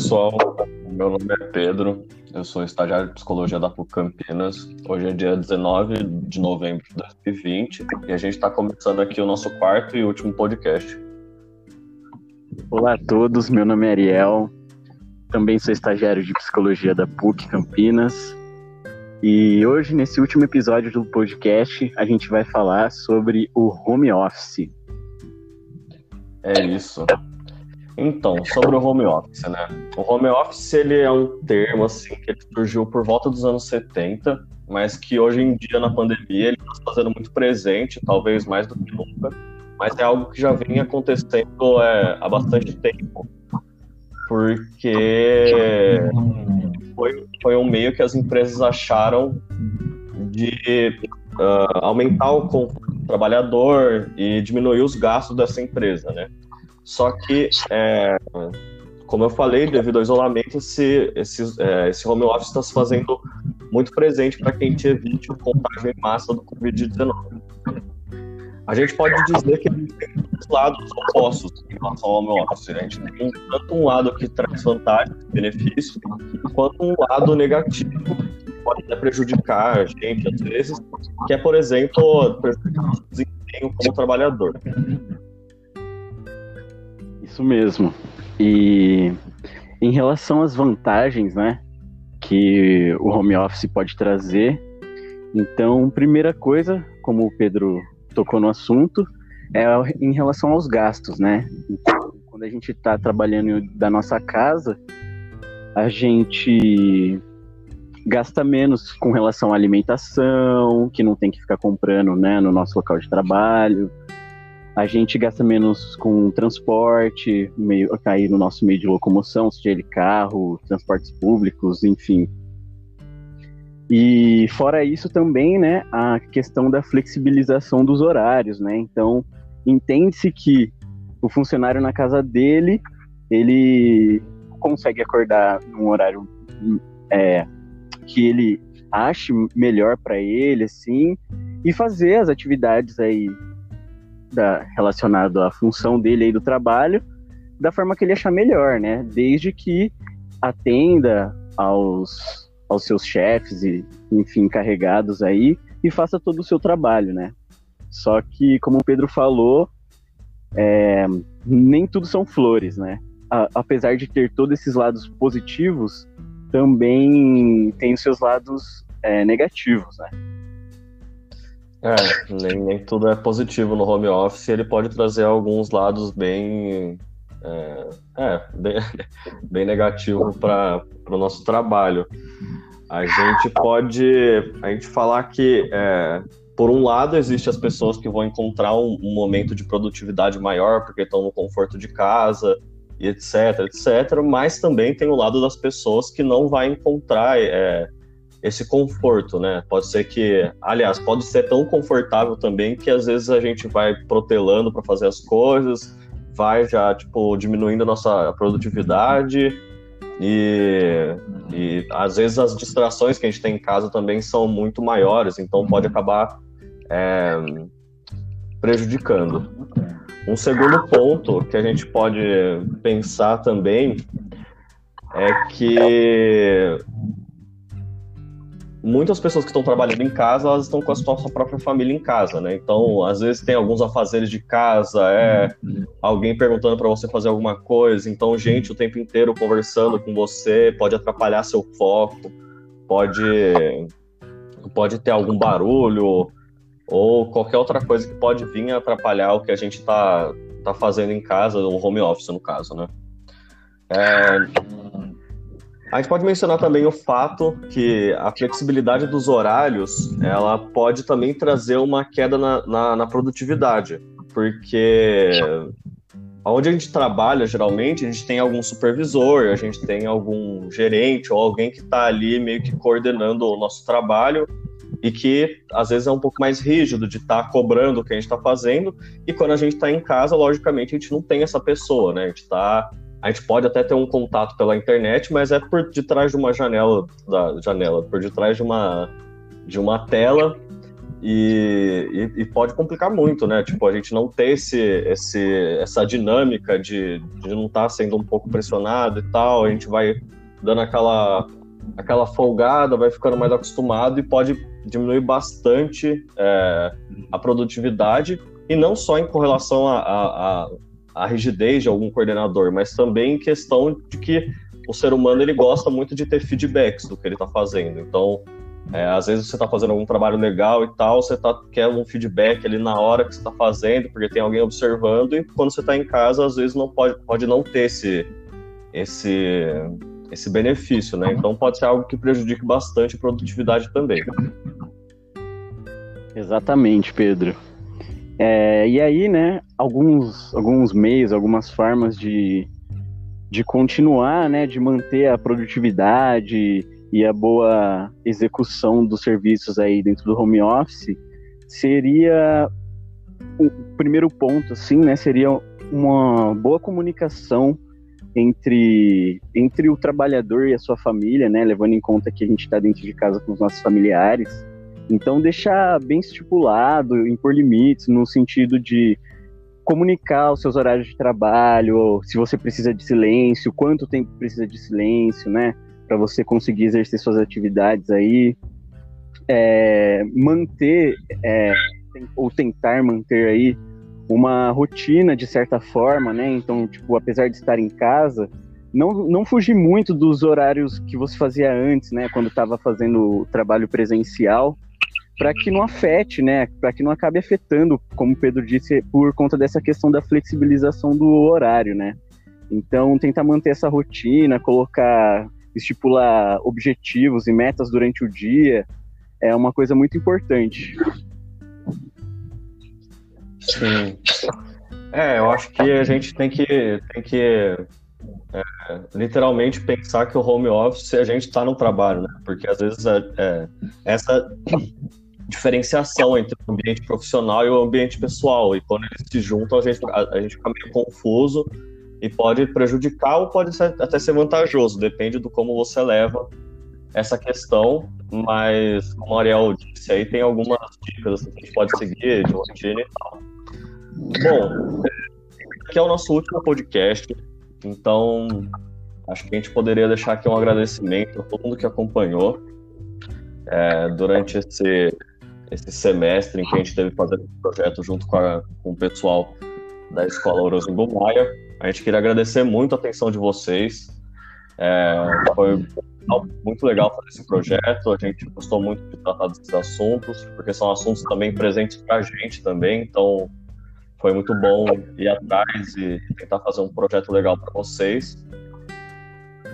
pessoal, meu nome é Pedro, eu sou estagiário de psicologia da PUC Campinas. Hoje é dia 19 de novembro de 2020 e a gente está começando aqui o nosso quarto e último podcast. Olá a todos, meu nome é Ariel, também sou estagiário de psicologia da PUC Campinas. E hoje, nesse último episódio do podcast, a gente vai falar sobre o home office. É isso. Então, sobre o home office, né? O home office ele é um termo assim que surgiu por volta dos anos 70, mas que hoje em dia na pandemia ele está fazendo muito presente, talvez mais do que nunca. Mas é algo que já vem acontecendo é, há bastante tempo, porque foi, foi um meio que as empresas acharam de uh, aumentar o conforto do trabalhador e diminuir os gastos dessa empresa, né? Só que, é, como eu falei, devido ao isolamento, esse, esse, é, esse home office está se fazendo muito presente para que a gente evite o contágio em massa do Covid-19. A gente pode dizer que tem dois lados opostos em relação ao home office. Né? A gente tem tanto um lado que traz vantagens, benefícios, quanto um lado negativo que pode até prejudicar a gente às vezes, que é, por exemplo, prejudicar o desempenho como trabalhador. Isso mesmo. E em relação às vantagens, né, que o home office pode trazer, então, primeira coisa, como o Pedro tocou no assunto, é em relação aos gastos, né? Então, quando a gente está trabalhando da nossa casa, a gente gasta menos com relação à alimentação, que não tem que ficar comprando, né, no nosso local de trabalho a gente gasta menos com transporte, meio, cair no nosso meio de locomoção, seja ele carro, transportes públicos, enfim. E fora isso também, né, a questão da flexibilização dos horários, né? Então, entende-se que o funcionário na casa dele, ele consegue acordar num horário é, que ele ache melhor para ele, assim, e fazer as atividades aí da, relacionado à função dele aí do trabalho da forma que ele achar melhor, né? Desde que atenda aos, aos seus chefes e, enfim, encarregados aí e faça todo o seu trabalho, né? Só que, como o Pedro falou, é, nem tudo são flores, né? A, apesar de ter todos esses lados positivos, também tem os seus lados é, negativos, né? É, nem, nem tudo é positivo no home office, ele pode trazer alguns lados bem. É, é bem, bem negativo para o nosso trabalho. A gente pode a gente falar que, é, por um lado, existe as pessoas que vão encontrar um, um momento de produtividade maior porque estão no conforto de casa, e etc, etc, mas também tem o lado das pessoas que não vai encontrar. É, esse conforto, né? Pode ser que, aliás, pode ser tão confortável também que às vezes a gente vai protelando para fazer as coisas, vai já tipo diminuindo a nossa produtividade e, e às vezes as distrações que a gente tem em casa também são muito maiores, então pode acabar é, prejudicando. Um segundo ponto que a gente pode pensar também é que muitas pessoas que estão trabalhando em casa, elas estão com a sua própria família em casa, né? Então, às vezes tem alguns afazeres de casa, é alguém perguntando para você fazer alguma coisa, então gente o tempo inteiro conversando com você pode atrapalhar seu foco, pode pode ter algum barulho ou qualquer outra coisa que pode vir atrapalhar o que a gente está tá fazendo em casa, o home office no caso, né? É, a gente pode mencionar também o fato que a flexibilidade dos horários ela pode também trazer uma queda na, na, na produtividade, porque onde a gente trabalha, geralmente, a gente tem algum supervisor, a gente tem algum gerente ou alguém que está ali meio que coordenando o nosso trabalho e que às vezes é um pouco mais rígido de estar tá cobrando o que a gente está fazendo. E quando a gente está em casa, logicamente, a gente não tem essa pessoa, né? A gente está a gente pode até ter um contato pela internet, mas é por detrás de uma janela, da janela, por detrás de uma de uma tela. E, e, e, pode complicar muito, né? Tipo, a gente não ter esse, esse, essa dinâmica de, de não estar tá sendo um pouco pressionado e tal, a gente vai dando aquela, aquela folgada, vai ficando mais acostumado e pode diminuir bastante é, a produtividade, e não só em correlação à a, a, a, rigidez de algum coordenador, mas também questão de que o ser humano ele gosta muito de ter feedbacks do que ele está fazendo. Então, é, às vezes você está fazendo algum trabalho legal e tal, você tá, quer um feedback ali na hora que você está fazendo, porque tem alguém observando, e quando você está em casa, às vezes não pode, pode não ter esse, esse, esse benefício, né? Então pode ser algo que prejudique bastante a produtividade também. Exatamente, Pedro. É, e aí, né, alguns, alguns meios, algumas formas de, de continuar, né, de manter a produtividade e a boa execução dos serviços aí dentro do home office seria o primeiro ponto, assim, né, seria uma boa comunicação entre, entre o trabalhador e a sua família, né, levando em conta que a gente está dentro de casa com os nossos familiares. Então, deixar bem estipulado, impor limites, no sentido de comunicar os seus horários de trabalho, se você precisa de silêncio, quanto tempo precisa de silêncio, né? para você conseguir exercer suas atividades aí, é, manter é, ou tentar manter aí uma rotina de certa forma, né? Então, tipo, apesar de estar em casa, não, não fugir muito dos horários que você fazia antes, né? Quando estava fazendo trabalho presencial, para que não afete, né? Para que não acabe afetando, como o Pedro disse, por conta dessa questão da flexibilização do horário, né? Então, tentar manter essa rotina, colocar estipular objetivos e metas durante o dia é uma coisa muito importante. Sim. É, eu acho que a gente tem que, tem que é, literalmente pensar que o home office a gente está no trabalho, né? Porque às vezes é, é, essa diferenciação entre o ambiente profissional e o ambiente pessoal, e quando eles se juntam, a gente, a, a gente fica meio confuso e pode prejudicar ou pode ser, até ser vantajoso, depende do como você leva essa questão, mas como o Ariel disse aí, tem algumas dicas assim, que a gente pode seguir de rotina e tal. Bom, aqui é o nosso último podcast, então acho que a gente poderia deixar aqui um agradecimento a todo mundo que acompanhou é, durante esse, esse semestre em que a gente teve fazer esse projeto junto com, a, com o pessoal da Escola Orozimbo Maia. A gente queria agradecer muito a atenção de vocês. É, foi muito legal fazer esse projeto. A gente gostou muito de tratar desses assuntos, porque são assuntos também presentes para a gente também. Então, foi muito bom ir atrás e tentar fazer um projeto legal para vocês.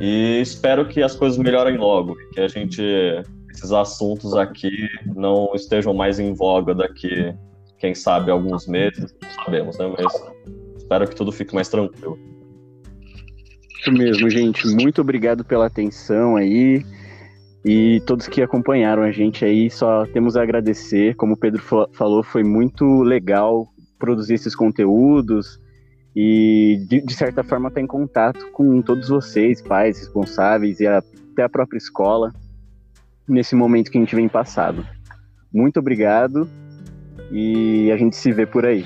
E espero que as coisas melhorem logo, que a gente esses assuntos aqui não estejam mais em voga daqui, quem sabe, alguns meses, não sabemos, né? Mas espero que tudo fique mais tranquilo. Isso mesmo, gente. Muito obrigado pela atenção aí. E todos que acompanharam a gente aí, só temos a agradecer. Como o Pedro falou, foi muito legal produzir esses conteúdos e, de, certa forma, estar em contato com todos vocês, pais, responsáveis e até a própria escola, nesse momento que a gente vem passado. Muito obrigado e a gente se vê por aí.